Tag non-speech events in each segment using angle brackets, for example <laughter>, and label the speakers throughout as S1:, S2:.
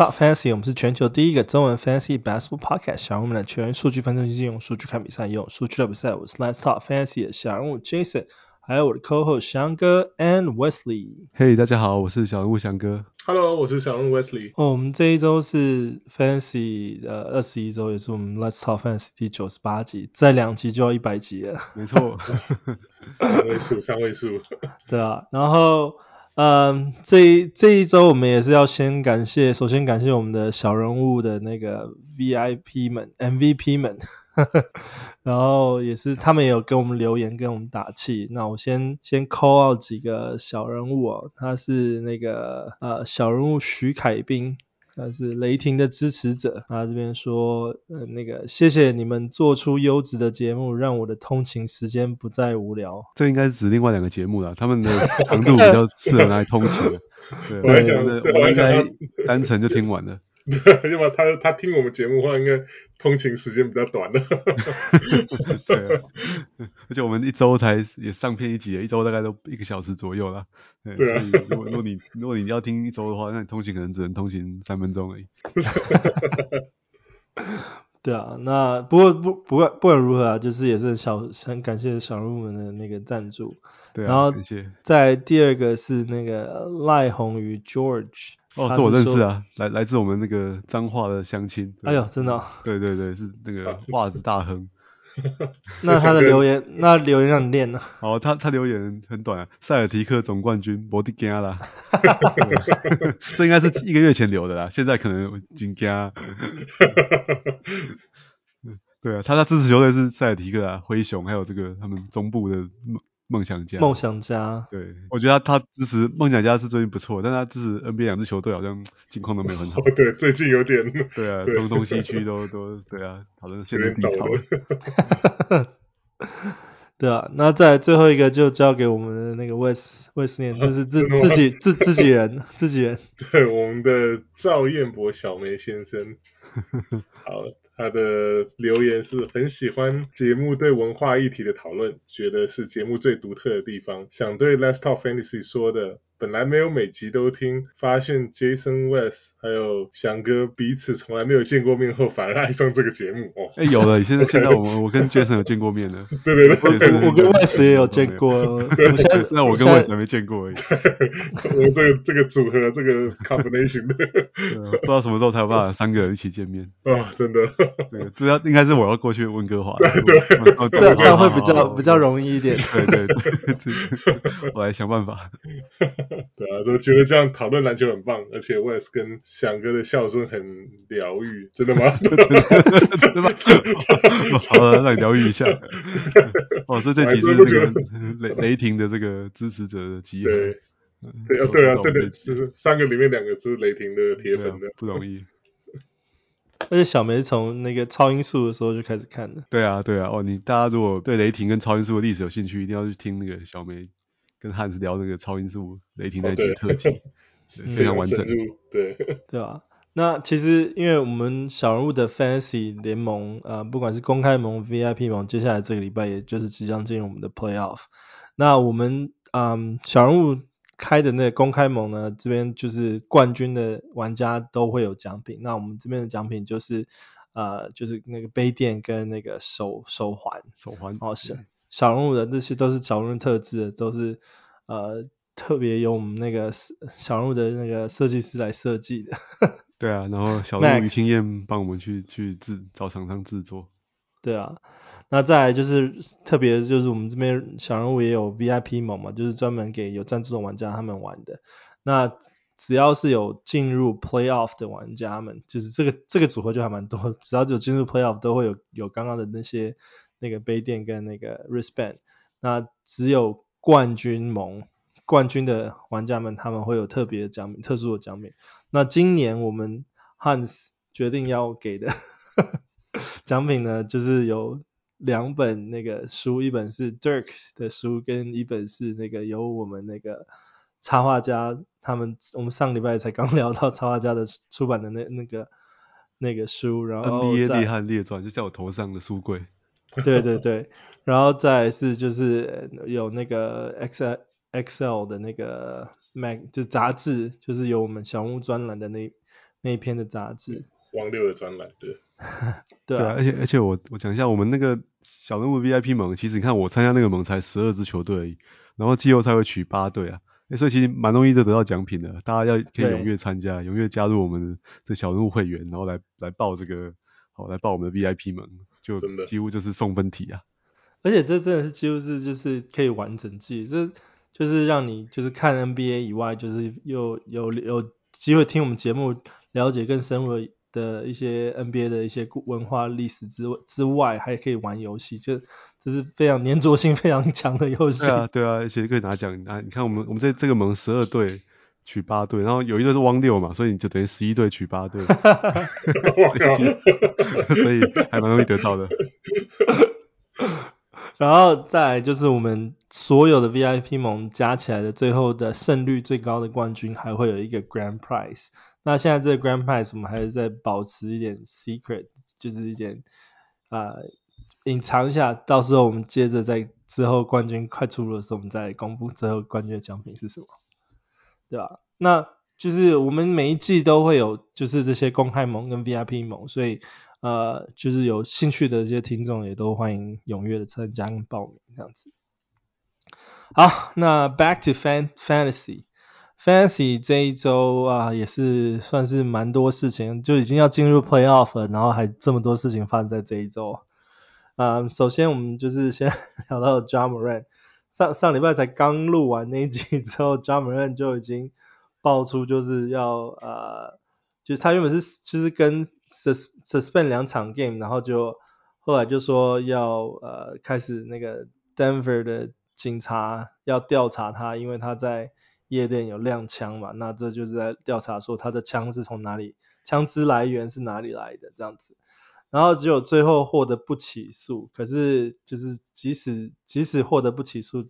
S1: Talk fantasy。我们是全球第一个中文 fantasy basketball podcast。小人物们的全数据分析师用数据看比赛，用数据的比赛。我是 Let's talk fantasy 的小人物 Jason，还有我的 co-host 翔哥 and Wesley。
S2: Hey，大家好，我是小人物翔哥。
S3: Hello，我是小人物 Wesley。
S1: 哦，我们这一周是 fantasy 呃二十一周，也是我们 Let's talk fantasy 第九十八集，再两集就要一百集了。
S2: 没错，
S3: 三位数，三位数。
S1: 对啊，然后。嗯，这一这一周我们也是要先感谢，首先感谢我们的小人物的那个 VIP 们、MVP 们，然后也是他们也有给我们留言，跟我们打气。那我先先 call out 几个小人物哦，他是那个呃小人物徐凯斌。他是雷霆的支持者，他这边说，呃，那个谢谢你们做出优质的节目，让我的通勤时间不再无聊。
S2: 这应该是指另外两个节目了，他们的长度比较适合拿来通勤。对，<laughs> 我想，我应该单程就听完了。
S3: 对，<laughs> 要不他他听我们节目的话，应该通勤时间比较短的。<laughs>
S2: 对啊，而且我们一周才也上片一集，一周大概都一个小时左右啦。对，对啊，所以如果如果你如果你要听一周的话，那你通勤可能只能通勤三分钟而已。<laughs>
S1: 对啊，那不过不不管不管如何啊，就是也是小很感谢小人物们的那个赞助。
S2: 对啊，
S1: 然后
S2: 感谢。
S1: 在第二个是那个赖宏宇 George。
S2: 哦，这我认识啊，来来自我们那个彰化的乡亲。
S1: 哎呦，真的、哦？
S2: 对对对，是那个袜子大亨。<laughs>
S1: 那他的留言，那留言让你念呢？
S2: 哦，他他留言很短啊，塞尔提克总冠军，摩迪加啦。<laughs> <laughs> 这应该是一个月前留的啦，现在可能金加。对啊，他他支持球队是塞尔提克啊，灰熊，还有这个他们中部的。梦想家，
S1: 梦想家，
S2: 对，我觉得他他支持梦想家是最近不错，但他支持 NBA 两支球队好像近况都没有很好。
S3: 哦，对，最近有点。<laughs>
S2: 对啊，东东西区都都对啊，讨论现在低潮。<laughs>
S1: 对啊，那再最后一个就交给我们的那个 Wes Wes 念，<laughs> 就是自自己自自己人自己人。
S3: 对，我们的赵彦博小梅先生。好。他的留言是很喜欢节目对文化议题的讨论，觉得是节目最独特的地方。想对 Let's Talk Fantasy 说的。本来没有每集都听，发现 Jason West 还有翔哥彼此从来没有见过面后，反而爱上这个节目哦。
S2: 哎，有了，<laughs> 现在现在我们我跟 Jason 有见过面了。<laughs>
S3: 对对对，
S1: 我跟 West 也有见过。
S2: 那我跟 West 还没见过而已。<laughs>
S3: 我们这个这个组合，这个 combination 的，
S2: 不知道什么时候才有办法三个人一起见面。
S3: 啊，真的。
S2: 对，这要应该是我要过去温哥华。
S3: 对对，
S1: 这样会比较比较容易一点。
S2: 对对对，我来想办法。<laughs>
S3: 对啊，就觉得这样讨论篮球很棒，而且我也是跟翔哥的笑声很疗愈，真的吗？<laughs> <laughs>
S2: 真的吗？好了，让你疗愈一下。哦，这这几是那个雷雷霆的这个支持者的集合。
S3: 对，对啊，对啊，这个是三个里面两个是雷霆的铁粉的，
S2: 不容易。
S1: 而且小梅从那个超音速的时候就开始看了。
S2: 对啊，对啊，哦，你大家如果对雷霆跟超音速的历史有兴趣，一定要去听那个小梅。跟汉斯聊那个超音速雷霆那集特辑，哦、非常完整。
S3: 对
S1: 对吧？那其实因为我们小人物的 Fantasy 联盟，呃，不管是公开盟、VIP 盟，接下来这个礼拜也就是即将进入我们的 Playoff。那我们嗯小人物开的那个公开盟呢，这边就是冠军的玩家都会有奖品。那我们这边的奖品就是呃就是那个杯垫跟那个手手环，
S2: 手环
S1: 哦是。小人物的这些都是小人物特质的，都是呃特别由我们那个小人物的那个设计师来设计的。<laughs>
S2: 对啊，然后小人物于青燕帮我们去去制找厂商制作。
S1: 对啊，那再来就是特别就是我们这边小人物也有 VIP 盟嘛，就是专门给有赞助的玩家他们玩的。那只要是有进入 Playoff 的玩家们，就是这个这个组合就还蛮多，只要有进入 Playoff 都会有有刚刚的那些。那个杯垫跟那个 wristband，那只有冠军盟冠军的玩家们，他们会有特别的奖品，特殊的奖品。那今年我们 Hans 决定要给的 <laughs> 奖品呢，就是有两本那个书，一本是 Dirk 的书，跟一本是那个由我们那个插画家他们，我们上礼拜才刚 <laughs> 聊到插画家的出版的那那个那个书，然后
S2: NBA 列汉列传就在我头上的书柜。<laughs>
S1: 对对对，然后再是就是有那个 Excel Excel 的那个 Mag 就杂志，就是有我们小人物专栏的那那一篇的杂志。
S3: 汪六的专栏，对。<laughs>
S1: 对啊，
S2: 而且而且我我讲一下，我们那个小人物 VIP 盟，其实你看我参加那个盟才十二支球队而已，然后季后赛会取八队啊，所以其实蛮容易就得到奖品的，大家要可以踊跃参加，踊跃加入我们的小人物会员，然后来来报这个，好来报我们的 VIP 盟，就几乎就是送分题啊。
S1: 而且这真的是几乎是就是可以完整季，这就是让你就是看 NBA 以外，就是又有有有机会听我们节目，了解更深入的一些 NBA 的一些文化历史之之外，还可以玩游戏，就这是非常黏着性非常强的游戏。
S2: 对啊，对啊，而且可以拿奖啊！你看我们我们在这个盟十二队取八队，然后有一队是汪六嘛，所以你就等于十一队取八队，<laughs> <laughs> 所以还蛮容易得到的。<laughs>
S1: 然后再来就是我们所有的 VIP 盟加起来的最后的胜率最高的冠军，还会有一个 Grand Prize。那现在这个 Grand Prize 我们还是在保持一点 secret，就是一点啊隐藏一下，到时候我们接着在之后冠军快出炉的时候，我们再公布最后冠军的奖品是什么，对吧？那就是我们每一季都会有就是这些公开盟跟 VIP 盟，所以呃就是有兴趣的这些听众也都欢迎踊跃的参加跟报名这样子。好，那 Back to Fan Fantasy。Fantasy 这一周啊，也是算是蛮多事情，就已经要进入 Playoff 了，然后还这么多事情发生在这一周。嗯，首先我们就是先 <laughs> 聊到 Ja Morant，上上礼拜才刚录完那一集之后，<laughs> Ja Morant 就已经爆出就是要呃，就是他原本是就是跟 sus suspend 两场 game，然后就后来就说要呃开始那个 Denver 的警察要调查他，因为他在。夜店有亮枪嘛？那这就是在调查说他的枪是从哪里，枪支来源是哪里来的这样子。然后只有最后获得不起诉，可是就是即使即使获得不起诉，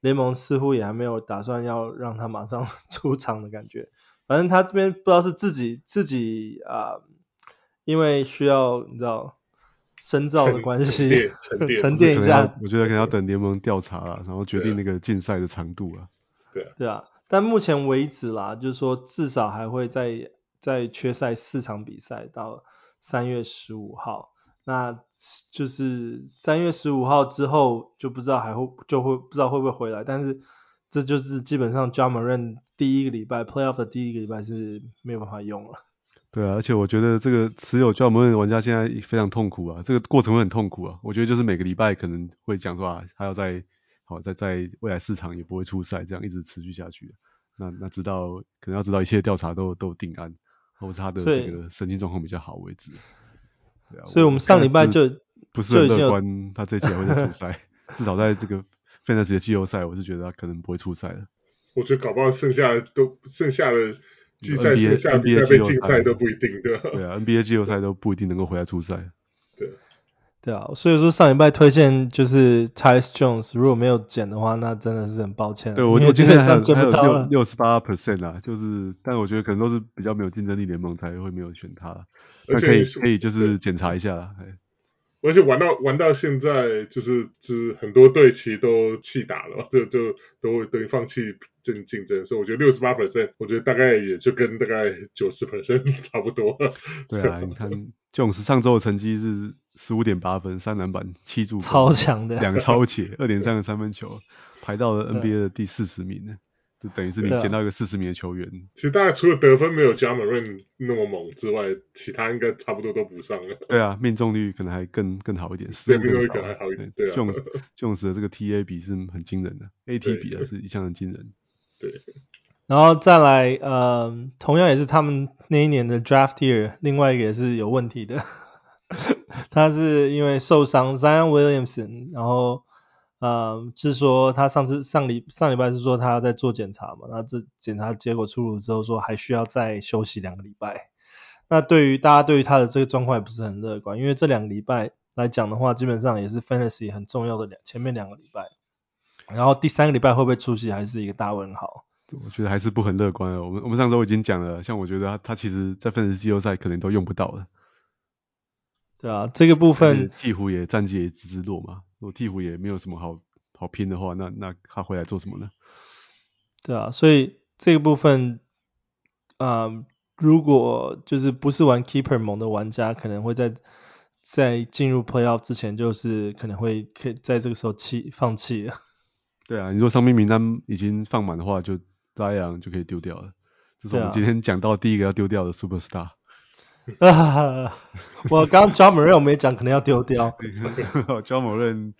S1: 联盟似乎也还没有打算要让他马上 <laughs> 出场的感觉。反正他这边不知道是自己自己啊、呃，因为需要你知道深造的关系，沉淀 <laughs> 沉淀一下。
S2: 我觉得可能要等联盟调查了，然后决定那个禁赛的长度啊。
S3: 对啊。
S1: 对啊。但目前为止啦，就是说至少还会再再缺赛四场比赛到三月十五号，那就是三月十五号之后就不知道还会就会不知道会不会回来，但是这就是基本上 Ja Morant 第一个礼拜 Playoff 的第一个礼拜是没有办法用了。
S2: 对啊，而且我觉得这个持有 Ja Morant 的玩家现在非常痛苦啊，这个过程会很痛苦啊。我觉得就是每个礼拜可能会讲说啊，他要在。好，在在未来市场也不会出赛，这样一直持续下去。那那直到可能要直到一切调查都都定案，或者他的这个神经状况比较好为止。对啊，
S1: 所以我们上礼拜就
S2: 不是很乐观，他这季还会在出 <laughs> 赛。至少在这个 Fantasy 的季后赛，我是觉得他可能不会出赛了。
S3: 我觉得搞不好剩下的都剩下的季赛剩下比赛被禁赛都不一定，对吧？
S2: 对啊，NBA 季后赛都不一定能够回来出
S3: 赛。
S1: 对。啊，所以说上礼拜推荐就是 Tyus Jones，如果没有捡的话，那真的是很抱歉。
S2: 对，我我今天还有还有六六十八 percent 啊，就是，但我觉得可能都是比较没有竞争力联盟才会没有选他，那可以可以就是检查一下啦。
S3: 而且玩到玩到现在，就是就是很多队其实都弃打了，<laughs> 就就都会等于放弃竞竞争，所以我觉得六十八 percent，我觉得大概也就跟大概九十 percent <laughs> 差不多。
S2: 对啊，你看 Jones 上周的成绩是。十五点八分，三篮板，七助攻，
S1: 超强的，
S2: 两超且，<laughs> 二点三个三分球，排到了 NBA 的第四十名呢，就等于是你捡到一个四十名的球员。
S3: 其实大概除了得分没有 Ja Morant 那么猛之外，其他应该差不多都补上了。
S2: 对啊，命中率可能还更更好一点，
S3: 对，命中率可能还好一点。对啊
S2: ，Jones Jones 的这个 TA 比是很惊人的，AT 比啊是一向很惊人。
S3: 对，
S1: 然后再来，呃，同样也是他们那一年的 Draft Year，另外一个也是有问题的。他是因为受伤，Zion Williamson，然后，呃，是说他上次上礼上礼拜是说他在做检查嘛，那这检查结果出炉之后说还需要再休息两个礼拜。那对于大家对于他的这个状况也不是很乐观，因为这两个礼拜来讲的话，基本上也是 Fantasy 很重要的两前面两个礼拜，然后第三个礼拜会不会出席还是一个大问号。
S2: 我觉得还是不很乐观。我们我们上周已经讲了，像我觉得他他其实在 Fantasy 季后赛可能都用不到了。
S1: 对啊，这个部分
S2: 鹈鹕也战绩也直直落嘛。如果鹈鹕也没有什么好好拼的话，那那他回来做什么呢？
S1: 对啊，所以这个部分，啊、呃，如果就是不是玩 Keeper 盟的玩家，可能会在在进入 Playoff 之前，就是可能会可以在这个时候弃放弃了。
S2: 对啊，你说伤兵名单已经放满的话，就 Zion 就可以丢掉了。这是我们今天讲到第一个要丢掉的 Superstar。
S1: 啊，<laughs> 我刚刚 Ja Morant 我没讲，可能要丢掉。
S2: Ja <laughs> Morant，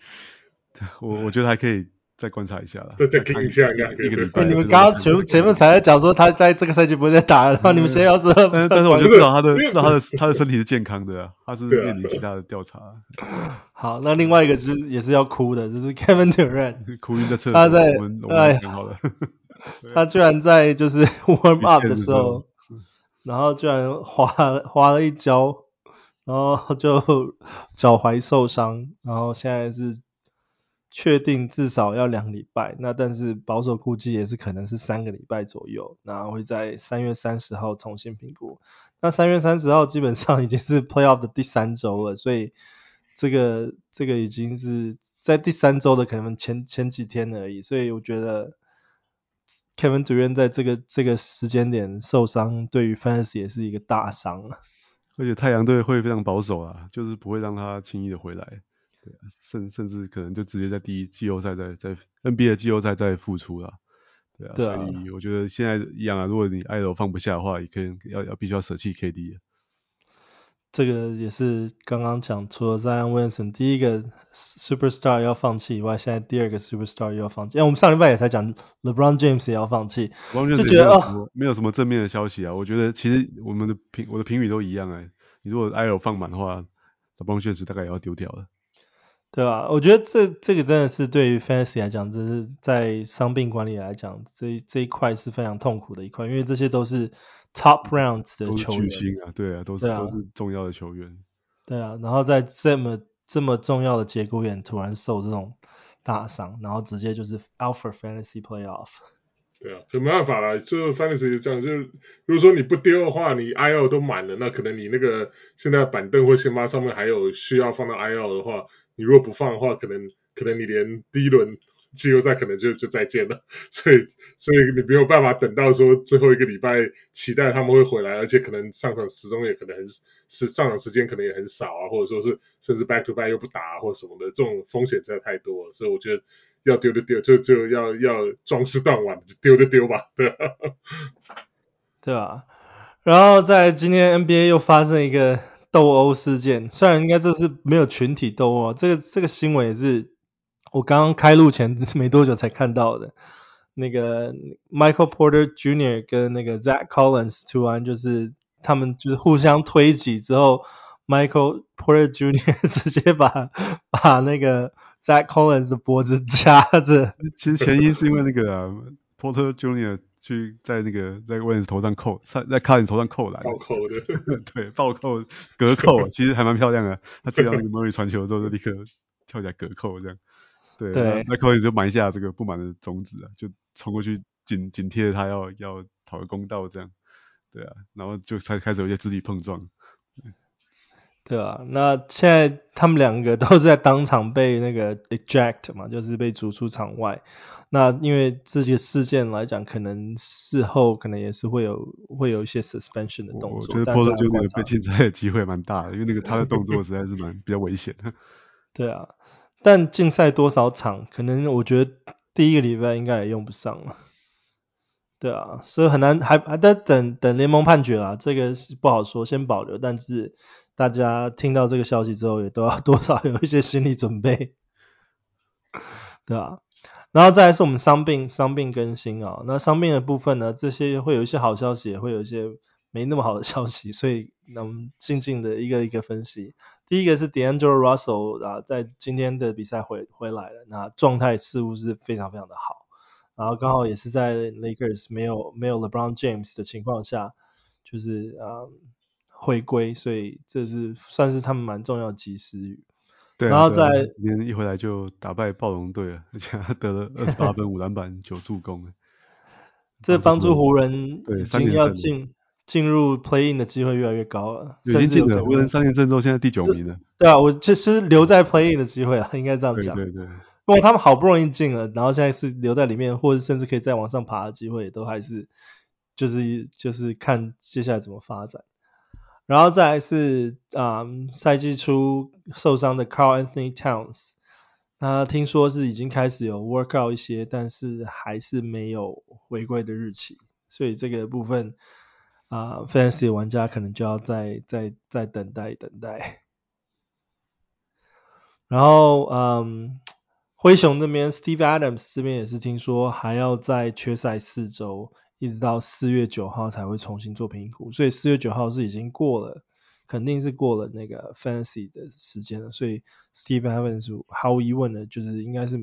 S2: 我我觉得还可以再观察一下了。
S3: 再再听一下，应该还可以。
S1: 你们刚刚前前面才在讲说他在这个赛季不会再打了，然后你们现在要说，
S2: 但是但是我就知道他的知道他的他的身体是健康的，他是面临其他的调查。
S1: 好，那另外一个是也是要哭的，就是 Kevin Durant，<laughs>
S2: 哭晕在厕所。
S1: 他在
S2: 哎，
S1: 他居然在就是 warm up 的时候。然后居然滑滑了一跤，然后就 <laughs> 脚踝受伤，然后现在是确定至少要两礼拜，那但是保守估计也是可能是三个礼拜左右，然后会在三月三十号重新评估。那三月三十号基本上已经是 Playoff 的第三周了，所以这个这个已经是在第三周的可能前前几天而已，所以我觉得。Kevin Durant 在这个这个时间点受伤，对于 Fans 也是一个大伤。
S2: 而且太阳队会非常保守啊，就是不会让他轻易的回来，对啊，甚甚至可能就直接在第一季后赛在在 NBA 的季后赛再复出了，对啊，对啊，所以我觉得现在一样啊，如果你爱豆放不下的话，也可以要要必须要舍弃 KD。
S1: 这个也是刚刚讲，除了 Zion Williamson 第一个 superstar 要放弃以外，现在第二个 superstar 又要放弃。因为我们上礼拜也才讲 LeBron James 也要放弃，就觉得哦，
S2: 没有什么正面的消息啊。我觉得其实我们的评我的评语都一样哎、欸。你如果 IL 放满的话，LeBron James 大概也要丢掉了。
S1: 对吧？我觉得这这个真的是对于 Fantasy 来讲，这是在伤病管理来讲，这这一块是非常痛苦的一块，因为这些都是。Top rounds 的球员，
S2: 巨星啊，对啊，都是、啊、都是重要的球员。
S1: 对啊，然后在这么这么重要的节骨眼突然受这种大伤，然后直接就是 Alpha fantasy playoff。
S3: 对啊，就没办法了，就 fantasy 就这样，就是如果说你不丢的话，你 IL 都满了，那可能你那个现在板凳或先发上面还有需要放到 IL 的话，你如果不放的话，可能可能你连第一轮。季后赛可能就就再见了，所以所以你没有办法等到说最后一个礼拜，期待他们会回来，而且可能上场时钟也可能很是上场时间可能也很少啊，或者说是甚至 back to back 又不打啊，或什么的，这种风险实在太多了，所以我觉得要丢就丢，就就要要壮士断腕，丢就丢吧，对吧？
S1: 对吧？然后在今天 NBA 又发生一个斗殴事件，虽然应该这是没有群体斗殴，这个这个新闻也是。我刚刚开录前 <laughs> 没多久才看到的，那个 Michael Porter Jr. 跟那个 Zach Collins 突然就是他们就是互相推挤之后，Michael Porter Jr. <laughs> 直接把把那个 Zach Collins 的脖子夹着。
S2: 其实前因是因为那个、啊、Porter Jr. 去在那个在 Collins 头上扣，在在 Collins 头上扣篮，
S3: 暴扣的，<laughs>
S2: 对，暴扣隔扣，其实还蛮漂亮的。他接到那个 Murray 传球之后，就立刻跳起来隔扣这样。对，对那 Collins 就埋下这个不满的种子啊，就冲过去紧紧贴着他要要讨个公道这样，对啊，然后就才开始有一些肢体碰撞，
S1: 对啊，那现在他们两个 <laughs> 都是在当场被那个 eject 嘛，就是被逐出场外。那因为这些事件来讲，可能事后可能也是会有会有一些 suspension 的动作。
S2: 我觉得 Porter Jr. 被禁赛的机会蛮大的，因为那个他的动作实在是蛮比较危险的。<laughs>
S1: 对啊。但禁赛多少场，可能我觉得第一个礼拜应该也用不上了。对啊，所以很难，还还在等等联盟判决啦，这个是不好说，先保留。但是大家听到这个消息之后，也都要多少有一些心理准备，对啊。然后再来是我们伤病伤病更新啊，那伤病的部分呢，这些会有一些好消息，也会有一些没那么好的消息，所以那我们静静的一个一个分析。第一个是 D'Angelo Russell 啊，在今天的比赛回回来了，那状态似乎是非常非常的好，然后刚好也是在 Lakers 没有没有 LeBron James 的情况下，就是啊回归，所以这是算是他们蛮重要的及时雨。
S2: 对、啊，
S1: 然后在
S2: 今天一回来就打败暴龙队了，而且他得了二十八分、五篮板、九助攻，<laughs>
S1: 这帮助湖人 <laughs> 已经要进。进入 play in 的机会越来越高了，
S2: 已经进了。湖人三连胜之后，现在第九名了。
S1: 对啊，我其实留在 play in 的机会啊，应该这样讲。
S2: 对对对。
S1: 不过他们好不容易进了，然后现在是留在里面，或者甚至可以再往上爬的机会，都还是就是就是看接下来怎么发展。然后再来是啊，赛季初受伤的 Carl Anthony Towns，他听说是已经开始有 work out 一些，但是还是没有回归的日期，所以这个部分啊，Fantasy 玩家可能就要再再再等待等待。然后嗯，灰熊那边 Steve Adams 这边也是听说还要再缺赛四周。一直到四月九号才会重新做评估，所以四月九号是已经过了，肯定是过了那个 fantasy 的时间了。所以 Steve Adams 毫无疑问的，就是应该是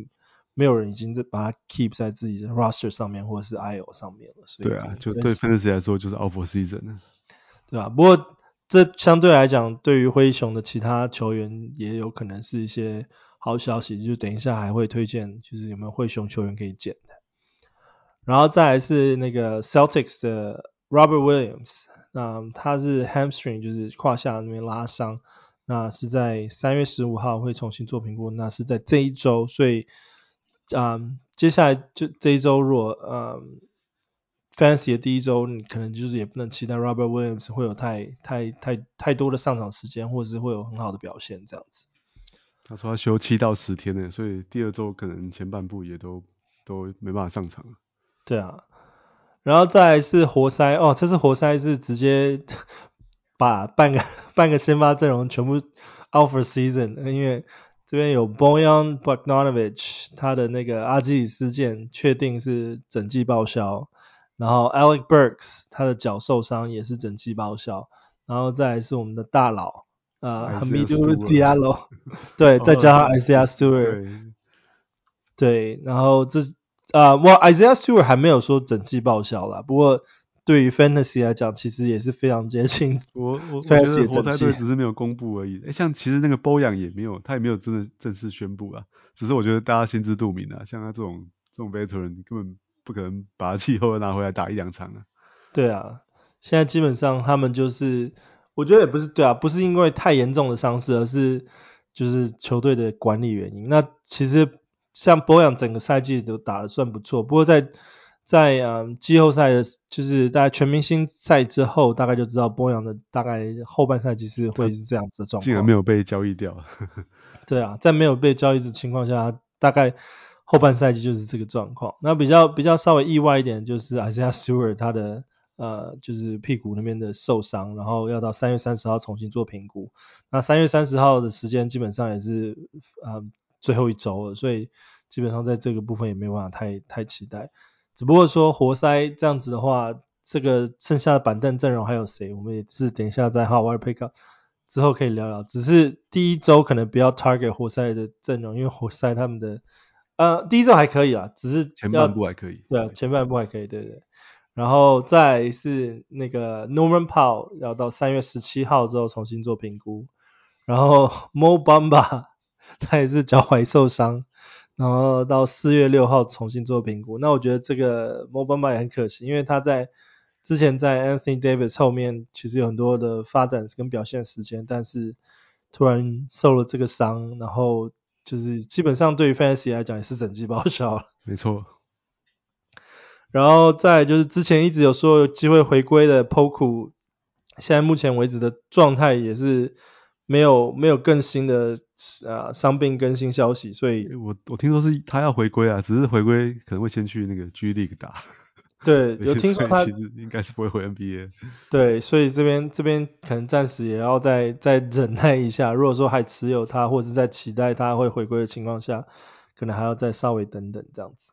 S1: 没有人已经在把它 keep 在自己的 roster 上面或者是 IO 上面了。所以
S2: 对啊，就对 fantasy 来说就是 out for season
S1: 对啊，不过这相对来讲，对于灰熊的其他球员也有可能是一些好消息，就等一下还会推荐，就是有没有灰熊球员可以捡的。然后再来是那个 Celtics 的 Robert Williams，那他是 hamstring，就是胯下那边拉伤，那是在三月十五号会重新做评估，那是在这一周，所以，嗯，接下来就这一周，如果嗯 Fantasy 的第一周，你可能就是也不能期待 Robert Williams 会有太太太太多的上场时间，或者是会有很好的表现这样子。
S2: 他说他休七到十天呢，所以第二周可能前半部也都都没办法上场。
S1: 对啊，然后再来是活塞哦，这次活塞是直接把半个半个先发阵容全部 out for season，因为这边有 Bojan Bogdanovic，他的那个阿基里斯腱确定是整季报销，然后 Alec Burks 他的脚受伤也是整季报销，然后再来是我们的大佬呃 Hamidou Diallo，对，再加上 Isaiah Stewart，对，对，然后这。啊，我、uh, Isaiah Stewart 还没有说整季报销啦，不过对于 Fantasy 来讲，其实也是非常接近。<laughs>
S2: 我我我觉得活塞队只是没有公布而已。诶，像其实那个 Bojan 也没有，他也没有真的正式宣布啊。只是我觉得大家心知肚明啊，像他这种这种 Veteran 根本不可能把他季后拿回来打一两场啊。
S1: 对啊，现在基本上他们就是，我觉得也不是对啊，不是因为太严重的伤势，而是就是球队的管理原因。那其实。像波扬整个赛季都打得算不错，不过在在嗯季后赛的，就是大概全明星赛之后，大概就知道波扬的大概后半赛季是会是这样子的状况。
S2: 竟然没有被交易掉。<laughs>
S1: 对啊，在没有被交易的情况下，大概后半赛季就是这个状况。那比较比较稍微意外一点就是 Isaiah Stewart 他的呃就是屁股那边的受伤，然后要到三月三十号重新做评估。那三月三十号的时间基本上也是呃。最后一周了，所以基本上在这个部分也没有办法太太期待。只不过说活塞这样子的话，这个剩下的板凳阵容还有谁？我们也是等一下在 Hot Wire Pickup 之后可以聊聊。只是第一周可能不要 target 活塞的阵容，因为活塞他们的呃第一周还可以啊，只是
S2: 前半部还可以。
S1: 对，前半部还可以，对对。然后再是那个 Norman Powell 要到三月十七号之后重新做评估，然后 Mo Bamba。他也是脚踝受伤，然后到四月六号重新做评估。那我觉得这个 Mo Bamba 也很可惜，因为他在之前在 Anthony Davis 后面其实有很多的发展跟表现时间，但是突然受了这个伤，然后就是基本上对于 Fantasy 来讲也是整季报销了。
S2: 没错。
S1: 然后再就是之前一直有说有机会回归的 Poku，现在目前为止的状态也是没有没有更新的。啊，伤病更新消息，所以
S2: 我我听说是他要回归啊，只是回归可能会先去那个 G League 打。
S1: 对，<laughs> 有听说他
S2: 其实应该是不会回 NBA。
S1: 对，所以这边这边可能暂时也要再再忍耐一下。如果说还持有他，或者是在期待他会回归的情况下，可能还要再稍微等等这样子。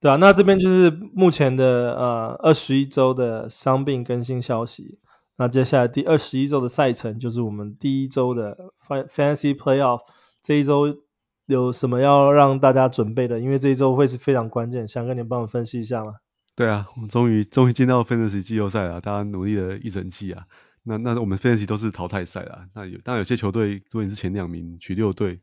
S1: 对啊，那这边就是目前的呃二十一周的伤病更新消息。那接下来第二十一周的赛程就是我们第一周的 Fantasy Playoff，这一周有什么要让大家准备的？因为这一周会是非常关键，想跟你帮我分析一下吗？
S2: 对啊，我们终于终于进到 Fantasy 季后赛了，大家努力了一整季啊。那那我们 Fantasy 都是淘汰赛啦，那有当然有些球队如果你是前两名取六队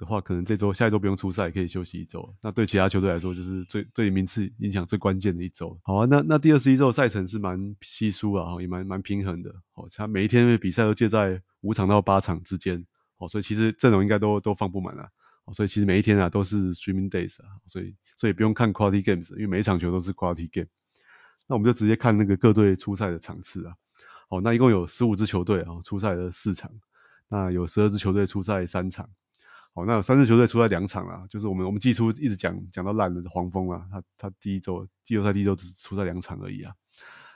S2: 的话，可能这周下一周不用出赛，可以休息一周。那对其他球队来说，就是最对名次影响最关键的一周。好啊，那那第二十一周赛程是蛮稀疏啊，也蛮蛮平衡的。哦，他每一天的比赛都介在五场到八场之间。哦，所以其实阵容应该都都放不满啊。哦，所以其实每一天啊都是 streaming days 啊，所以所以不用看 quality games，因为每一场球都是 quality game。那我们就直接看那个各队出赛的场次啊。好，那一共有十五支球队啊，出赛了四场，那有十二支球队出赛三场。好，那三支球队出赛两场啊，就是我们我们季初一直讲讲到烂的黄蜂啊，他他第一周季后赛第一周只出赛两场而已啊。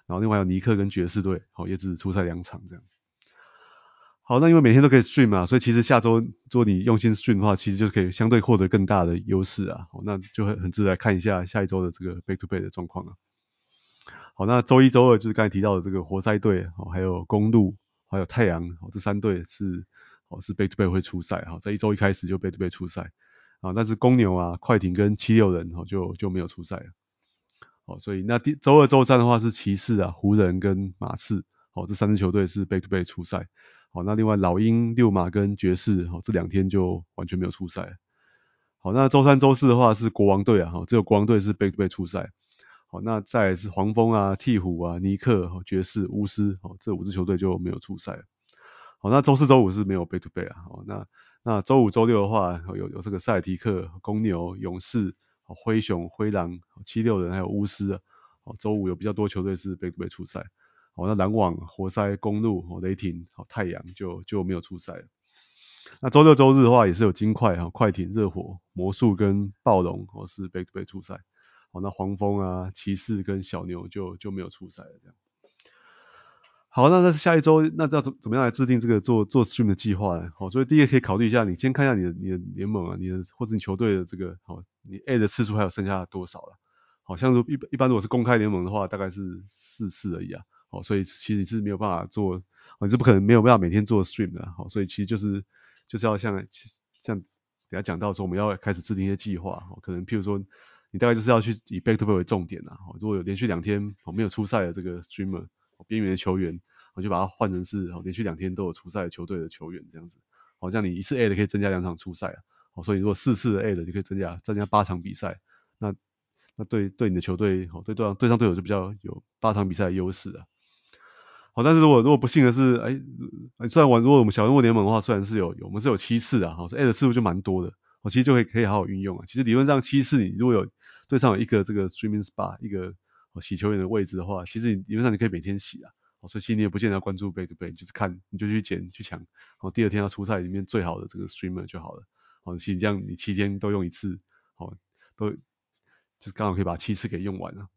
S2: 然后另外有尼克跟爵士队，好也只出赛两场这样。好，那因为每天都可以 stream 嘛，所以其实下周如果你用心 stream 的话，其实就可以相对获得更大的优势啊。好，那就很很值得来看一下下一周的这个 back to back 的状况啊。好，那周一周二就是刚才提到的这个活塞队，哦，还有公鹿，还有太阳，哦，这三队是哦是背对背会出赛哈，在一周一开始就背对背出赛啊，但是公牛啊、快艇跟七六人哦就就没有出赛了。好，所以那第周二周三的话是骑士啊、湖人跟马刺，哦，这三支球队是背对背出赛。好，那另外老鹰、六马跟爵士，好，这两天就完全没有出赛。好，那周三、周四的话是国王队啊，哈，只有国王队是背对背出赛。好，那再来是黄蜂啊、鵜鹕啊、尼克、爵士、巫师，好，这五支球队就没有出赛。哦，那周四、周五是没有 back to back 啊。好，那那周五、周六的话，有有这个塞尔提克、公牛、勇士、灰熊、灰狼、七六人还有巫师啊。好，周五有比较多球队是 back to back 出赛。好，那篮网、活塞、公鹿、雷霆、好太阳就就没有出赛。那周六周日的话也是有金块、哈快艇、热火、魔术跟暴龙，哦是 back to back 出赛。好，那黄蜂啊、骑士跟小牛就就没有出赛了。这样。好，那那下一周那要怎怎么样来制定这个做做 stream 的计划呢？好，所以第一个可以考虑一下，你先看一下你的你的联盟啊，你的或者你球队的这个好，你 A 的次数还有剩下多少了？好像说一一般如果是公开联盟的话，大概是四次而已啊。好，所以其实是没有办法做，你是不可能没有办法每天做 stream 的。好，所以其实就是就是要像像等下讲到说，我们要开始制定一些计划。好，可能譬如说，你大概就是要去以 back to back 为重点呐。好，如果有连续两天没有出赛的这个 streamer，边缘的球员，我就把它换成是连续两天都有出赛的球队的球员这样子。好，这样你一次 A 的可以增加两场出赛啊。好，所以如果四次 A 的，你可以增加增加八场比赛。那那对对你的球队，好对对上对上队友就比较有八场比赛的优势啊。好，但是如果如果不幸的是，哎，虽然玩如果我们小人物联盟的话，虽然是有有我们是有七次啊，好，所以 A 的次数就蛮多的，我其实就可以可以好好运用啊。其实理论上七次你如果有对上有一个这个 streaming Spa 一个洗球员的位置的话，其实你理论上你可以每天洗啊。哦，所以其实你也不见得要关注 back to back，就是看你就去捡去抢，哦，第二天要出赛里面最好的这个 streamer 就好了。哦，其实这样你七天都用一次，哦，都就是刚好可以把七次给用完了。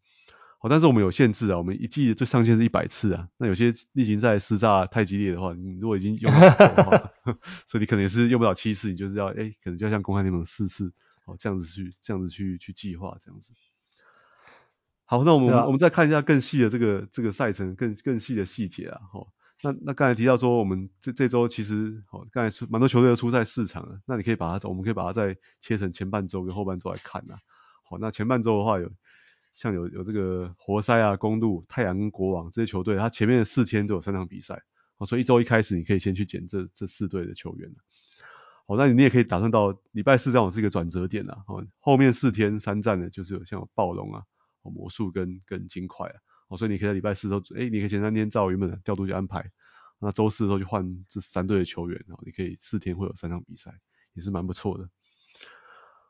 S2: 好，但是我们有限制啊，我们一季最上限是一百次啊。那有些例行赛施炸太激烈的话，你如果已经用了的话 <laughs> <laughs> 所以你可能也是用不了七次，你就是要哎、欸，可能就要像公开联盟四次，哦，这样子去这样子去去计划这样子。好，那我们、啊、我们再看一下更细的这个这个赛程，更更细的细节啊。好，那那刚才提到说我们这这周其实好，刚才出蛮多球队都出赛四场了，那你可以把它，我们可以把它再切成前半周跟后半周来看啊。好，那前半周的话有。像有有这个活塞啊、公路、太阳跟国王这些球队，它前面的四天都有三场比赛，所以一周一开始你可以先去捡这这四队的球员。好，那你也可以打算到礼拜四这样是一个转折点呐，好，后面四天三战的就是有像有暴龙啊、魔术跟跟金块啊，好，所以你可以在礼拜四都，哎，你可以前三天照原本的调度去安排，那周四的时候去换这三队的球员，然后你可以四天会有三场比赛，也是蛮不错的。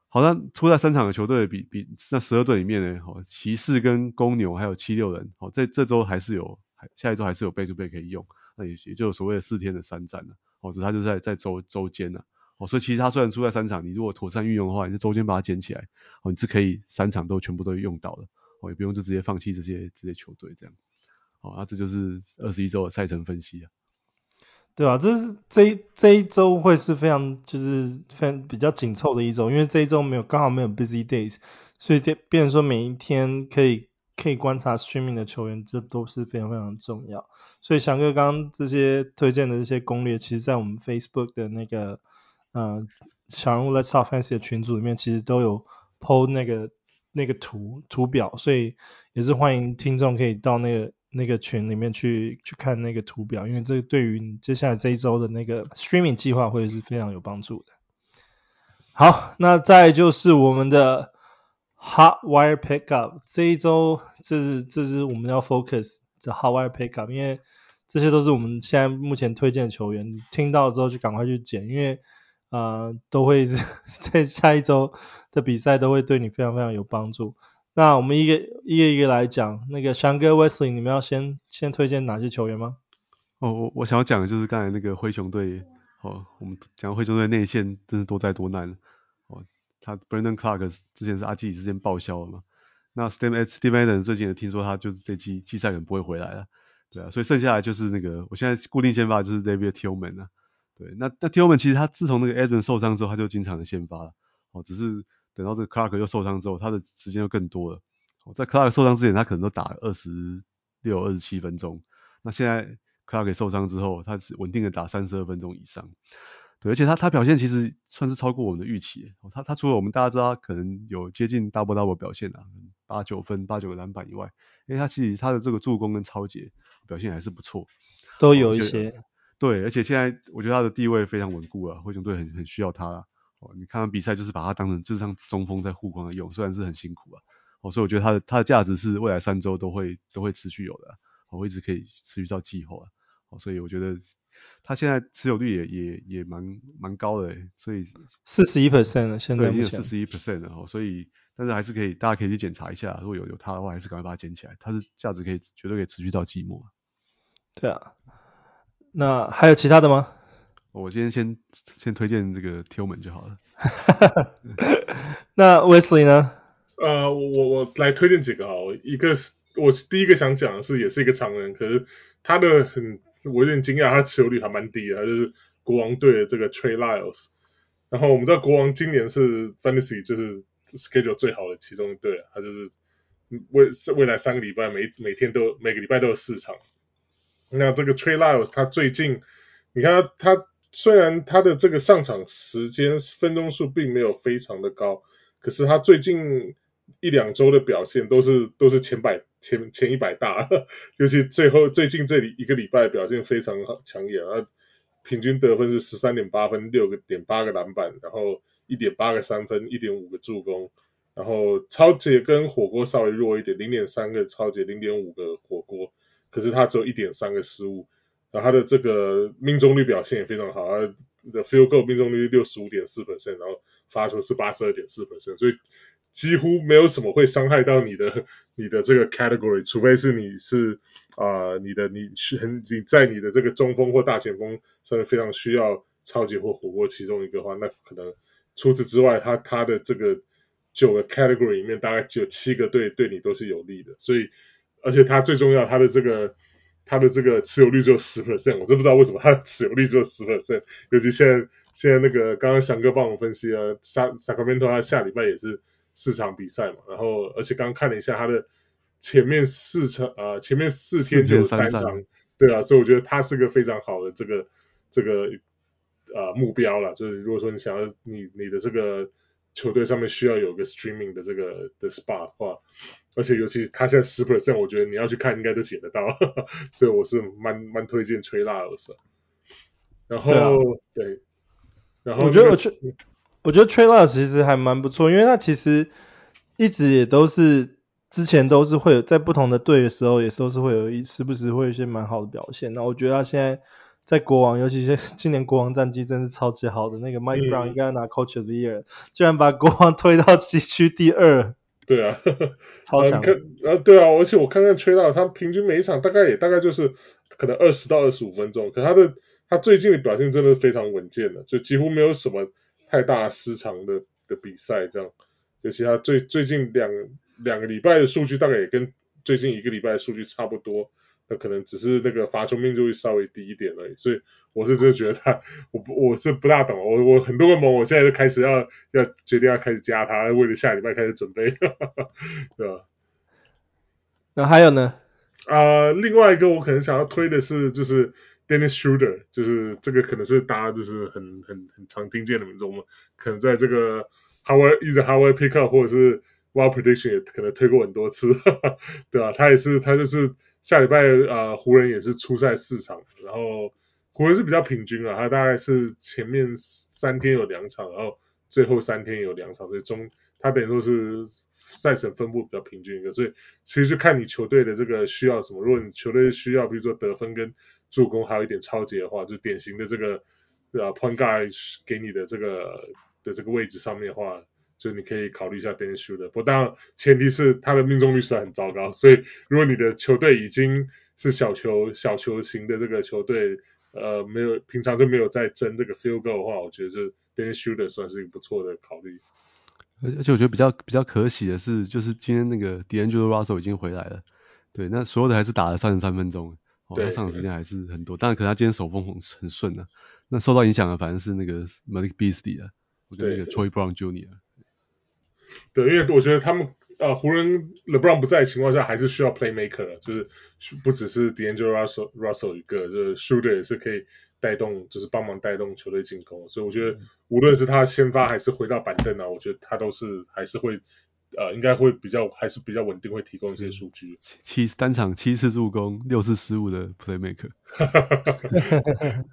S2: 好，那出在三场的球队比比那十二队里面呢，好，骑士跟公牛还有七六人，好，这这周还是有，下一周还是有 back to back 可以用，那也也就所谓的四天的三战了，哦，只是他就在在周周间了，哦，所以其实他虽然出在三场，你如果妥善运用的话，你在周间把它捡起来，哦，你是可以三场都全部都用到的，哦，也不用就直接放弃这些这些球队这样，好，那这就是二十一周的赛程分析啊。
S1: 对啊，这是这这一周会是非常就是非常比较紧凑的一周，因为这一周没有刚好没有 busy days，所以这变说每一天可以可以观察 streaming 的球员，这都是非常非常重要。所以翔哥刚这些推荐的这些攻略，其实在我们 Facebook 的那个呃小人物 Let's Talk Fantasy 的群组里面，其实都有 po 那个那个图图表，所以也是欢迎听众可以到那个。那个群里面去去看那个图表，因为这对于你接下来这一周的那个 streaming 计划会是非常有帮助的。好，那再就是我们的 hot wire pickup 这一周，这是这是我们要 focus 的 hot wire pickup，因为这些都是我们现在目前推荐的球员，听到之后就赶快去捡，因为呃都会 <laughs> 在下一周的比赛都会对你非常非常有帮助。那我们一个一个一个来讲，那个翔哥 Wesley，你们要先先推荐哪些球员吗？
S2: 哦，我我想要讲的就是刚才那个灰熊队，哦，我们讲灰熊队内线真是多灾多难哦，他 Brandon Clark 之前是阿基里斯腱报销了嘛，那 Steven Adams 最近也听说他就是这季季赛可能不会回来了，对啊，所以剩下来就是那个我现在固定先发就是 Xavier Tillman 啊，对，那那 Tillman 其实他自从那个 Edmonds 受伤之后，他就经常的先发了，哦，只是等到这个 Clarke 又受伤之后，他的时间就更多了，哦，在 Clarke 受伤之前，他可能都打二十六、二十七分钟，那现在。Clarke 受伤之后，他是稳定的打三十二分钟以上，对，而且他他表现其实算是超过我们的预期。他他除了我们大家知道他可能有接近 double double 表现啊，八九分、八九个篮板以外，因为他其实他的这个助攻跟抄截表现还是不错，
S1: 都有一些。
S2: 对，而且现在我觉得他的地位非常稳固啊，灰熊队很很需要他。哦，你看完比赛就是把他当成就是像中锋在护框用，虽然是很辛苦啊。哦，所以我觉得他的他的价值是未来三周都会都会持续有的，我会一直可以持续到季后啊。所以我觉得他现在持有率也也也蛮蛮高的，所以
S1: 四十一 percent 了，现在已经
S2: 四十一 percent 了哈，所以但是还是可以，大家可以去检查一下，如果有有他的话，还是赶快把它捡起来，它是价值可以绝对可以持续到季末。
S1: 对啊，那还有其他的吗？
S2: 我今天先先推荐这个 Tillman 就好了。<laughs>
S1: 那 Wesley 呢？
S3: 呃，我我我来推荐几个好，一个是我第一个想讲的是，也是一个常人，可是他的很。我有点惊讶，他持有率还蛮低的，他就是国王队的这个 Trey Lyles。然后我们知道国王今年是 Fantasy 就是 Schedule 最好的其中一队啊，他就是未未来三个礼拜每每天都每个礼拜都有四场。那这个 Trey Lyles 他最近，你看他他虽然他的这个上场时间分钟数并没有非常的高，可是他最近一两周的表现都是都是前百。前前一百大，<laughs> 尤其最后最近这里一个礼拜表现非常好抢眼啊，平均得分是十三点八分，六个点八个篮板，然后一点八个三分，一点五个助攻，然后抄截跟火锅稍微弱一点，零点三个抄截，零点五个火锅，可是他只有一点三个失误，然后他的这个命中率表现也非常好，他的 field goal 命中率六十五点四 percent，然后罚球是八十二点四 percent，所以。几乎没有什么会伤害到你的 <laughs> 你的这个 category，除非是你是啊、你的你是很你在你的这个中锋或大前锋上面非常需要超级或火锅其中一个的话，那可能除此之外，他他的这个九个 category 里面大概只有七个对对你都是有利的，所以而且他最重要，他的这个他的这个持有率只有十 percent，我真不知道为什么他的持有率只有十 percent，尤其现在现在那个刚刚翔哥帮我分析啊，Sacramento 他下礼拜也是。四场比赛嘛，然后而且刚刚看了一下他的前面四场啊、呃，前面四天就有三场，对啊，所以我觉得他是个非常好的这个这个呃目标了。就是如果说你想要你你的这个球队上面需要有个 streaming 的这个的 spot 的话，而且尤其他现在十 percent，我觉得你要去看应该都捡得到，<laughs> 所以我是蛮蛮推荐 Trey Lyles。然后对，啊、对，然后我觉得我去。
S1: 我觉得 Trey Lyles 其实还蛮不错，因为他其实一直也都是之前都是会有在不同的队的时候，也都是会有一时不时会有一些蛮好的表现。那我觉得他现在在国王，<laughs> 尤其是今年国王战绩真是超级好的。那个 Mike Brown 应该要拿 Coach of the Year，居然把国王推到西区第二。
S3: 对啊，<laughs>
S1: 超强。
S3: 啊，对啊，而且我看看 Trey Lyles，他平均每一场大概也大概就是可能二十到二十五分钟，可他的他最近的表现真的非常稳健的，就几乎没有什么。太大失常的的比赛，这样，尤其他最最近两两个礼拜的数据大概也跟最近一个礼拜的数据差不多，那可能只是那个罚球命中率稍微低一点而已，所以我是真的觉得他，我我是不大懂，我我很多个盟，我现在就开始要要决定要开始加他，为了下礼拜开始准备，<laughs> 对吧？
S1: 那还有呢？
S3: 啊、呃，另外一个我可能想要推的是就是。Dennis Schroeder 就是这个可能是大家就是很很很常听见的名字，我们可能在这个 Howard either Howard Pickup 或者是 Wild Prediction 也可能推过很多次，<laughs> 呵呵对吧？他也是他就是下礼拜、呃、湖人也是出赛四场，然后湖人是比较平均啊，他大概是前面三天有两场，然后最后三天有两场，所以中他等于说是赛程分布比较平均一个，所以其实就看你球队的这个需要什么，如果你球队需要比如说得分跟助攻还有一点超级的话，就典型的这个呃 point guard 给你的这个的这个位置上面的话，就你可以考虑一下 Dennis Schroeder。不过当然前提是他的命中率是很糟糕，所以如果你的球队已经是小球小球型的这个球队，呃，没有平常就没有在争这个 field goal 的话，我觉得就 Dennis Schroeder 算是一个不错的考虑。
S2: 而且我觉得比较比较可喜的是，就是今天那个 D'Angelo Russell 已经回来了，对，那所有的还是打了三十三分钟，哦，他上场时间还是很多，当然可能他今天手风很很顺啊，那受到影响的反正是那个 Malik Beasley 啊，我觉得那个 Troy Brown Jr.
S3: 对，因为我觉得他们呃湖人 LeBron 不在的情况下，还是需要 Playmaker，就是不只是 D'Angelo Russell Russell 一个，就是 Schroeder 也是可以。带动就是帮忙带动球队进攻，所以我觉得无论是他先发还是回到板凳啊，我觉得他都是还是会呃应该会比较还是比较稳定，会提供一些数据。
S2: 七单场七次助攻，六次失误的 playmaker。<laughs>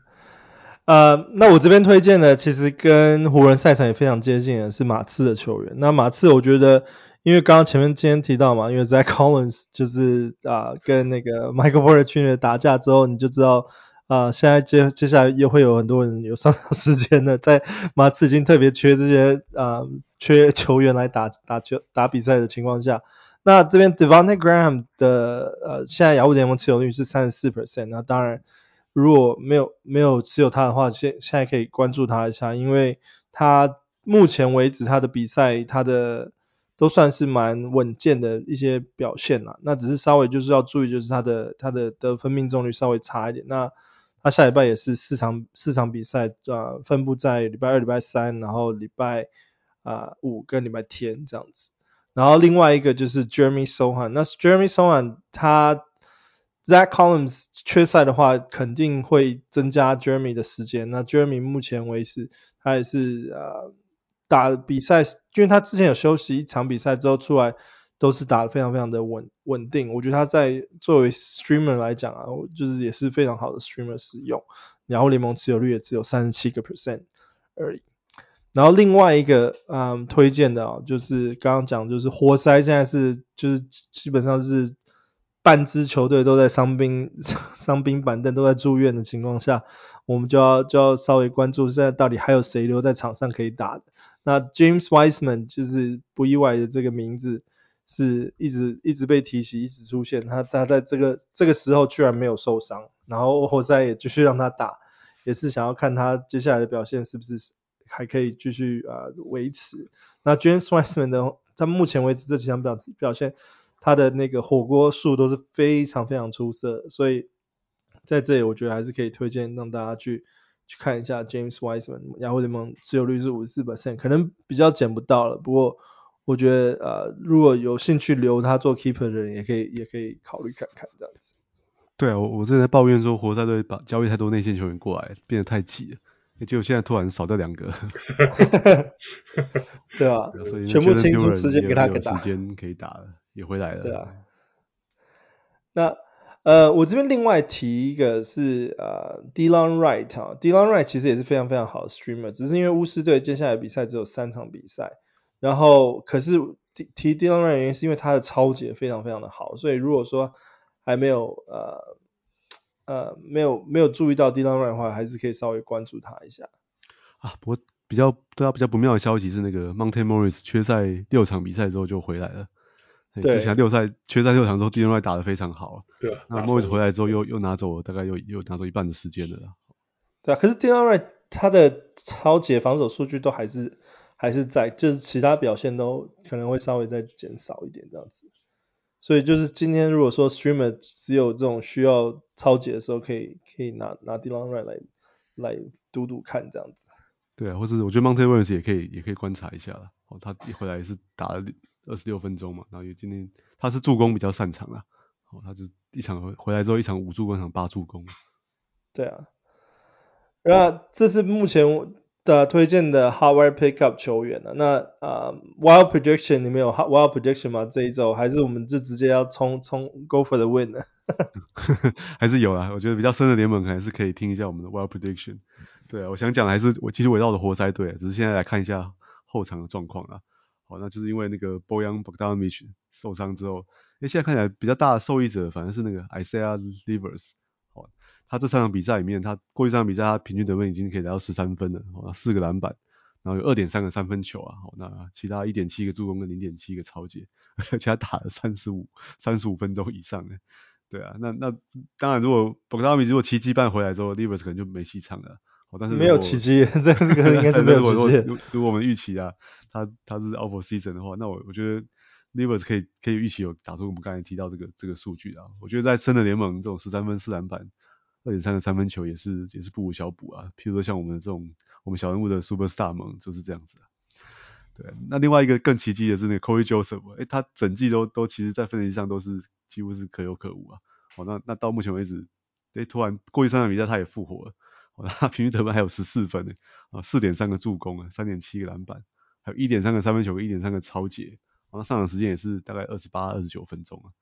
S1: 呃，那我这边推荐的其实跟湖人赛场也非常接近的是马刺的球员。那马刺我觉得，因为刚刚前面今天提到嘛，因为在 Collins 就是啊、跟那个 Michael Porter Jr. 打架之后，你就知道。啊、现在接接下来又会有很多人有上场时间的，在马刺已经特别缺这些啊、缺球员来打打球打比赛的情况下，那这边 Devonte Graham 的呃现在雅虎联盟持有率是三十四 percent，那当然如果没有没有持有他的话，现现在可以关注他一下，因为他目前为止他的比赛他的都算是蛮稳健的一些表现啦，那只是稍微就是要注意就是他的他的得分命中率稍微差一点，那。他下礼拜也是四场四场比赛，呃，分布在礼拜二、礼拜三，然后礼拜啊五跟礼拜天这样子。然后另外一个就是 Jeremy Sohan，那 Jeremy Sohan 他 Zach Collins 缺赛的话，肯定会增加 Jeremy 的时间。那 Jeremy 目前为止他也是呃打比赛，因为他之前有休息一场比赛之后出来。都是打得非常非常的稳稳定，我觉得他在作为 streamer 来讲啊，就是也是非常好的 streamer 使用，然后联盟持有率也只有三十七个 percent 而已。然后另外一个嗯推荐的啊，就是刚刚讲就是活塞现在是就是基本上是半支球队都在伤兵 <laughs> 伤兵板凳都在住院的情况下，我们就要就要稍微关注现在到底还有谁留在场上可以打的。那 James Wiseman 就是不意外的这个名字。是一直一直被提起，一直出现。他他在这个这个时候居然没有受伤，然后活塞也继续让他打，也是想要看他接下来的表现是不是还可以继续啊、维持。那 James Wiseman 的，他目前为止这几场表表现，他的那个火锅数都是非常非常出色，所以在这里我觉得还是可以推荐让大家去去看一下 James Wiseman。雅虎联盟持有率是五十四 percent，可能比较捡不到了，不过。我觉得呃，如果有兴趣留他做 keeper 的人，也可以也可以考虑看看这样子。
S2: 对啊，我我之前在抱怨说活塞队把交易太多内线球员过来，变得太挤了，结果现在突然少掉两个。<laughs>
S1: 对啊，
S2: 所以
S1: 全部清出时间给他给打，
S2: 时间可以打了，也回来了。
S1: 对啊。那呃，我这边另外提一个是呃，Delon Wright 啊，Delon Wright 其实也是非常非常好的 streamer，只是因为巫师队接下来比赛只有三场比赛。然后，可是提提 Delon Wright 原因是因为他的抄截非常非常的好，所以如果说还没有呃呃没有没有注意到 Delon Wright 的话，还是可以稍微关注他一下。
S2: 啊，不过比较对他比较不妙的消息是那个 Monte Morris 缺赛六场比赛之后就回来了。对，之前六赛缺赛六场之后，Delon Wright 打得非常好。对。那 Morris 回来之后又又拿走了大概又又拿走一半的时间了。
S1: 对啊，可是 Delon Wright 他的抄截防守数据都还是。还是在，就是其他表现都可能会稍微再减少一点这样子，所以就是今天如果说 streamer 只有这种需要抄截的时候，可以可以拿拿 Delon Wright 来来赌赌看这样子。
S2: 对啊，或者我觉得 Monte Williams 也可以也可以观察一下了。哦，他一回来是打了二十六分钟嘛，然后也今天他是助攻比较擅长啊。哦，他就一场回回来之后一场五助攻，一场八助攻。
S1: 对啊，那这是目前。的推荐的 Hardware Pickup 球员了、啊？那呃 Wild Prediction 里面有 Wild Prediction 吗？这一周还是我们就直接要冲冲 Go for the Win 呢？<laughs>
S2: 还是有啊，我觉得比较深的联盟还是可以听一下我们的 Wild Prediction。对啊，我想讲还是我其实围绕的活塞队，只是现在来看一下后场的状况啊。好，那就是因为那个 Bojan Bogdanovic 受伤之后，因为现在看起来比较大的受益者反而是那个 Isaiah Livers。好他这三场比赛里面，他过去三场比赛他平均得分已经可以达到十三分了，四个篮板。然后有二点三个三分球啊，好，那其他一点七个助攻跟零点七个抄截，<laughs> 而且他打了三十五三十五分钟以上的，对啊，那那当然如果 Bogdanovic 如果奇迹般回来之后，Livers 可能就没戏唱了，好，但是
S1: 没有奇迹，<laughs> 这这个应该是 <laughs> 没有奇迹。
S2: 如如果我们预期啊，他他是 out for season 的话，那我我觉得 Livers 可以可以预期有打出我们刚才提到这个这个数据啊，我觉得在真的联盟这种十三分四篮板。二点三个三分球也是也是不无小补啊，譬如说像我们这种我们小人物的 Superstar 盟就是这样子啊。对，那另外一个更奇迹的是那个 Corey Joseph，哎、欸，他整季都都其实在分析上都是几乎是可有可无啊。哦，那那到目前为止，哎、欸，突然过去三场比赛他也复活了，哦，<laughs> 他平均得分还有十四分呢，啊，四点三个助攻啊，三点七个篮板，还有一点三个三分球，一点三个超截，然后上场时间也是大概二十八、二十九分钟啊。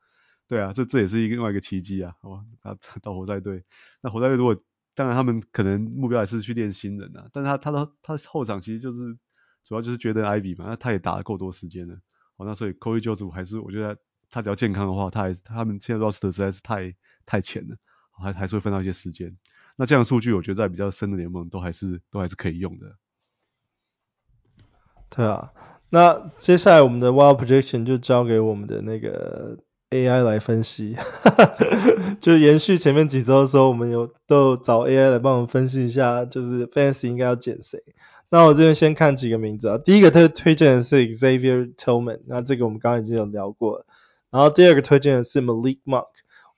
S2: 对啊，这这也是一个另外一个奇迹啊，好吧？他到活塞队，那活塞队如果当然他们可能目标还是去练新人啊，但是他他的他后场其实就是主要就是觉得 Ivy 嘛，那他也打了够多时间了，好，那所以 Cory Joseph 还是我觉得他只要健康的话，他还他们现在 roster 实在是太太浅了，还还是会分到一些时间。那这样的数据我觉得在比较深的联盟都还是都还是可以用的。
S1: 对啊，那接下来我们的 Wild Projection 就交给我们的那个。AI 来分析，<laughs> 就延续前面几周的时候，我们有都找 AI 来帮我们分析一下，就是 Fans 应该要减谁。那我这边先看几个名字啊，第一个推推荐的是 Xavier Tillman，那这个我们刚刚已经有聊过了。然后第二个推荐的是 Malik Monk，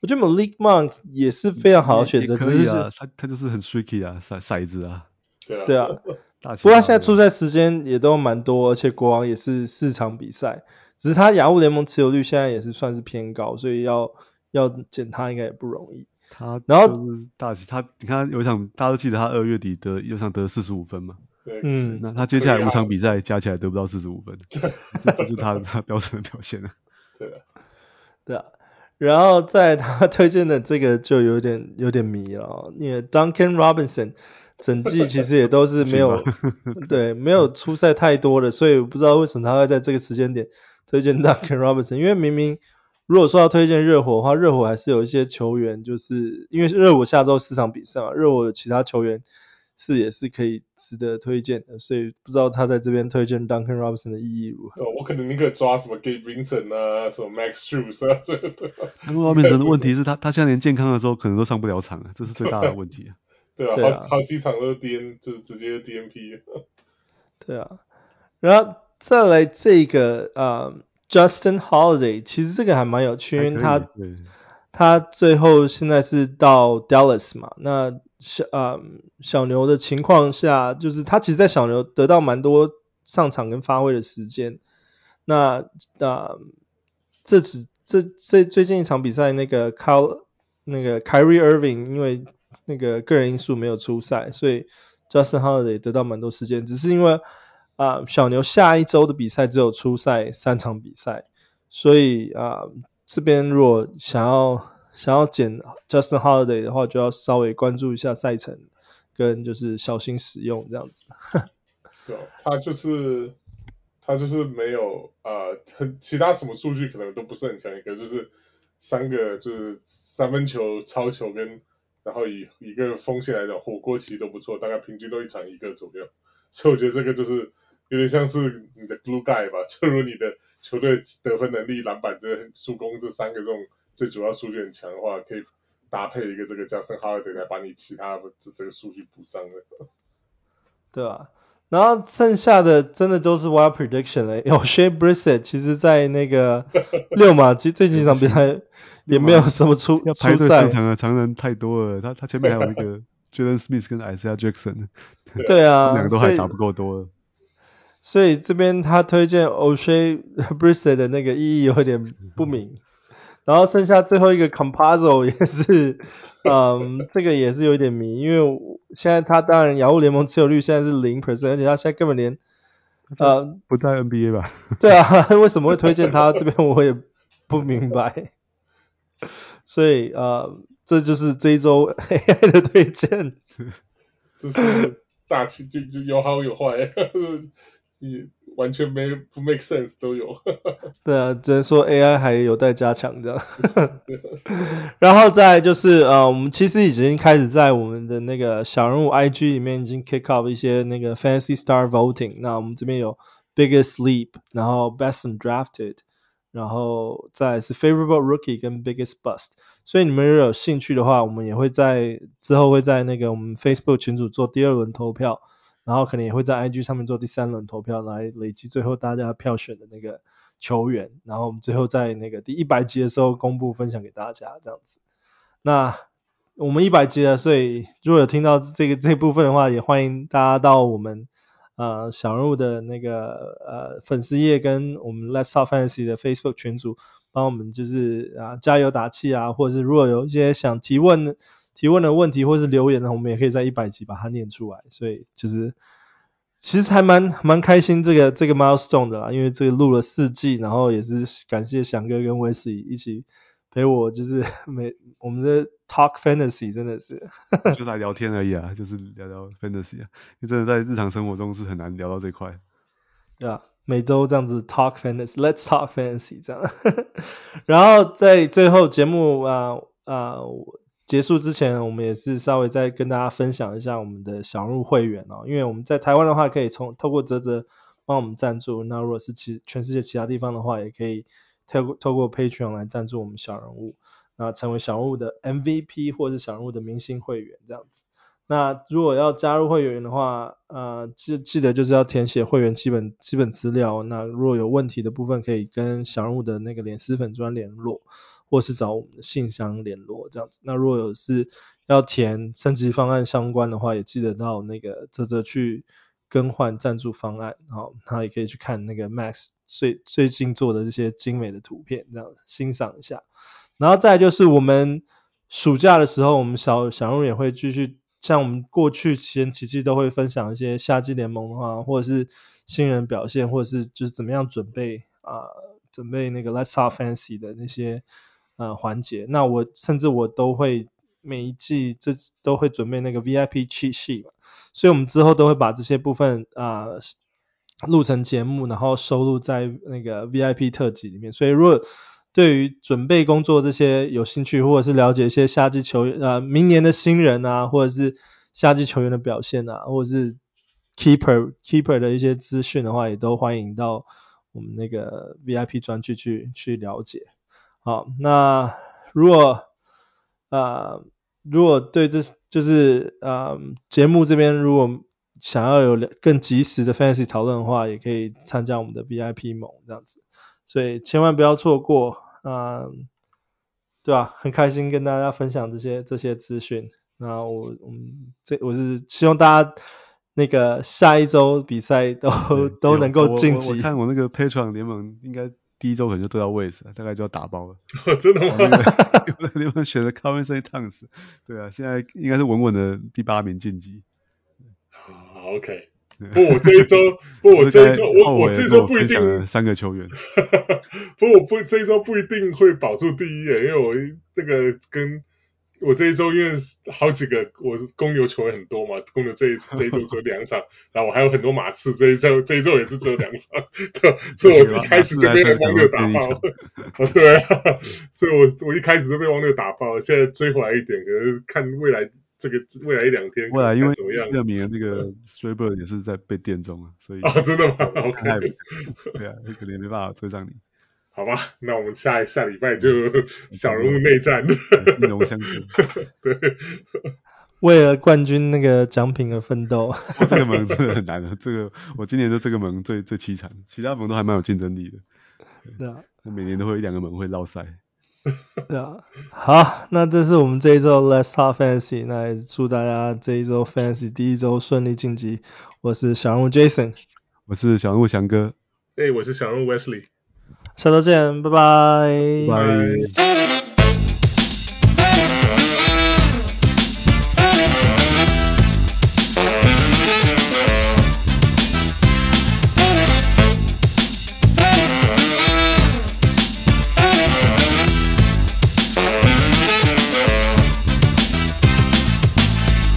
S1: 我觉得 Malik Monk 也是非常好的选择，
S2: 可以啊，他他就是很 tricky 啊，骰骰子啊，
S3: 对啊，
S1: 对啊，<laughs> 不过他现在出赛时间也都蛮多，而且国王也是四场比赛。只是他雅虎联盟持有率现在也是算是偏高，所以要要捡他应该也不容易。
S2: 他然后大喜他你看有一场大家都记得他二月底得有场得四十五分嘛，
S1: 嗯，
S2: 那他接下来五场比赛加起来得不到四十五分，<laughs> 这就是他他标准的表现啊。
S3: 对啊，
S1: 对啊，然后在他 <laughs> 推荐的这个就有点有点迷了，因为 Duncan Robinson。整季其实也都是没有，<laughs> 对，没有出赛太多的，所以我不知道为什么他会在这个时间点推荐 Duncan Robinson。因为明明如果说要推荐热火的话，热火还是有一些球员，就是因为热火下周四场比赛嘛，热火的其他球员是也是可以值得推荐的，所以不知道他在这边推荐 Duncan Robinson 的意义如何。
S3: 我可能宁可抓什么 Gabe Vincent 啊，什么 Max Strus 啊，这个对。
S2: Duncan Robinson 的问题是他 <laughs> 他现在连健康的时候可能都上不了场啊，这是最大的问题啊。
S3: 对啊，对啊，好好几场都是 D N，就直接 D N P。<laughs>
S1: 对啊，然后再来这个呃 Justin Holiday，其实这个还蛮有趣，因为他他最后现在是到 Dallas 嘛，那小呃小牛的情况下，就是他其实，在小牛得到蛮多上场跟发挥的时间。那呃这次这这最近一场比赛，那个 Kyle 那个 Kyrie Irving 因为那个个人因素没有出赛，所以 Justin Holiday 得到蛮多时间，只是因为啊、小牛下一周的比赛只有出赛三场比赛，所以啊、这边如果想要想要捡 Justin Holiday 的话，就要稍微关注一下赛程，跟就是小心使用这样子。<laughs>
S3: 对，他就是他就是没有啊，很、其他什么数据可能都不是很强，一个就是三个就是三分球、超球跟。然后以一个锋线来讲，火锅其实都不错，大概平均都一场一个左右，所以我觉得这个就是有点像是你的 Blue guy 吧，就如你的球队得分能力、篮板、这助攻这三个这种最主要数据很强的话，可以搭配一个这个加森哈尔德来把你其他的这这个数据补上的。对
S1: 啊，然后剩下的真的都是 wild prediction 了，有 Shea Brissett 其实在那个 <laughs> 六马其实这几场比赛。也没有什么出
S2: 要排队上场的常人太多了，他他前面还有一个 <laughs> Jalen Smith 跟 Isaiah Jackson，
S1: 对啊，<laughs>
S2: 两个都还打不够多
S1: 所，所以这边他推荐 Oshae Brissett 的那个意义有点不明，然后剩下最后一个 Composo 也是，<laughs> 嗯，这个也是有点迷，因为现在他当然 Yahoo 联盟持有率现在是零 percent，而且他现在根本连呃
S2: 不在 NBA 吧？<laughs>
S1: 对啊，<laughs> 为什么会推荐他？这边我也不明白。所以啊、呃，这就是这一周 AI 的推荐，
S3: 就是大气就就有好有坏，也完全没不 make sense 都有。<laughs>
S1: 对啊，只能说 AI 还有待加强这样。<laughs> 然后再就是呃，我们其实已经开始在我们的那个小人物 IG 里面已经 kick off 一些那个 Fantasy Star Voting。那我们这边有 Biggest Leap，然后 Best Undrafted，然后再是 Favorable Rookie 跟 Biggest Bust。所以你们如果有兴趣的话，我们也会在之后会在那个我们 Facebook 群组做第二轮投票，然后可能也会在 IG 上面做第三轮投票，来累积最后大家票选的那个球员，然后我们最后在那个第一百集的时候公布分享给大家这样子。那我们一百集了，所以如果有听到这个这部分的话，也欢迎大家到我们呃小人物的那个呃粉丝页跟我们 Let's Talk Fantasy 的 Facebook 群组。帮我们就是啊加油打气啊，或者是如果有一些想提问提问的问题或是留言呢，我们也可以在一百集把它念出来。所以就是其实还蛮蛮开心这个这个 milestone 的啦，因为这个录了四季，然后也是感谢翔哥跟 Wesley 一起陪我，就是 <laughs> 每我们的 talk fantasy 真的是 <laughs>
S2: 就来聊天而已啊，就是聊聊 fantasy 啊，因为真的在日常生活中是很难聊到这块。
S1: 对啊。每周这样子 talk fantasy，let's talk fantasy 这样，<laughs> 然后在最后节目啊啊结束之前，我们也是稍微再跟大家分享一下我们的小人物会员哦，因为我们在台湾的话可以从透过泽泽帮我们赞助，那如果是其全世界其他地方的话，也可以透过透过 Patreon 来赞助我们小人物，那成为小人物的 MVP 或是小人物的明星会员这样子。那如果要加入会员的话，呃，记记得就是要填写会员基本基本资料。那如果有问题的部分，可以跟小人物的那个脸书粉专联络，或是找我们的信箱联络这样子。那如果有是要填升级方案相关的话，也记得到那个泽泽去更换赞助方案，好，他也可以去看那个 Max 最最近做的这些精美的图片，这样欣赏一下。然后再就是我们暑假的时候，我们小小人物也会继续。像我们过去前几期都会分享一些夏季联盟的话，或者是新人表现，或者是就是怎么样准备啊、准备那个 Let's Talk Fancy 的那些呃环节。那我甚至我都会每一季这都会准备那个 VIP cheat sheet，所以我们之后都会把这些部分啊、录成节目，然后收录在那个 VIP 特辑里面。所以如果对于准备工作这些有兴趣，或者是了解一些夏季球员、呃，明年的新人啊，或者是夏季球员的表现啊，或者是 keeper keeper 的一些资讯的话，也都欢迎到我们那个 VIP 专区去去了解。好，那如果啊、呃，如果对这就是啊、呃、节目这边如果想要有更及时的 fantasy 讨论的话，也可以参加我们的 VIP 盟这样子，所以千万不要错过。嗯，对啊，很开心跟大家分享这些这些资讯。那我我们这我是希望大家那个下一周比赛都 <laughs> 都能够晋级。
S2: 我，看我那个 Patreon 联盟应该第一周可能就对到位置了，大概就要打包了。<laughs>
S3: 真的吗？
S2: 你们选的 Carmen Towns，对啊，现在应该是稳稳的第八名晋级。
S3: 好，OK。不，我这一周 <laughs> 不，我这一周我我这一周不一定
S2: 三个球员。<laughs>
S3: 不，我不这一周不一定会保住第一，因为我那个跟我这一周因为好几个我公牛球员很多嘛，公牛这一 <laughs> 这一周只有两场，然后我还有很多马刺这一周这一周也是只有两场，<laughs> 对，所以我一开始就被网友打爆了，对啊，所以我我一开始就被网友打爆了，现在追回来一点，可是看未来。这个未来一两天，
S2: 未来因为热名的那个 Schreiber 也是在被电中啊，所以
S3: 啊、哦，真的吗？<laughs> OK，
S2: 对啊，你可能也没办法追上你。
S3: 好吧，那我们下下礼拜就小人物内战，<laughs>
S2: 一龙相见。<laughs>
S3: 对，
S1: 为了冠军那个奖品而奋斗。<laughs>
S2: 这个盟真的很难的，这个我今年的这个盟最最凄惨，其他盟都还蛮有竞争力的。
S1: 对啊，
S2: 我每年都会有一两个盟会落赛。
S1: 对啊，好，那这是我们这一周 Let's Talk Fantasy，那也祝大家这一周 Fantasy 第一周顺利晋级。我是小人物 Jason，
S2: 我是小人物翔哥，
S3: 哎，我是小人物 Wesley，
S1: 下周见，拜拜，
S2: 拜。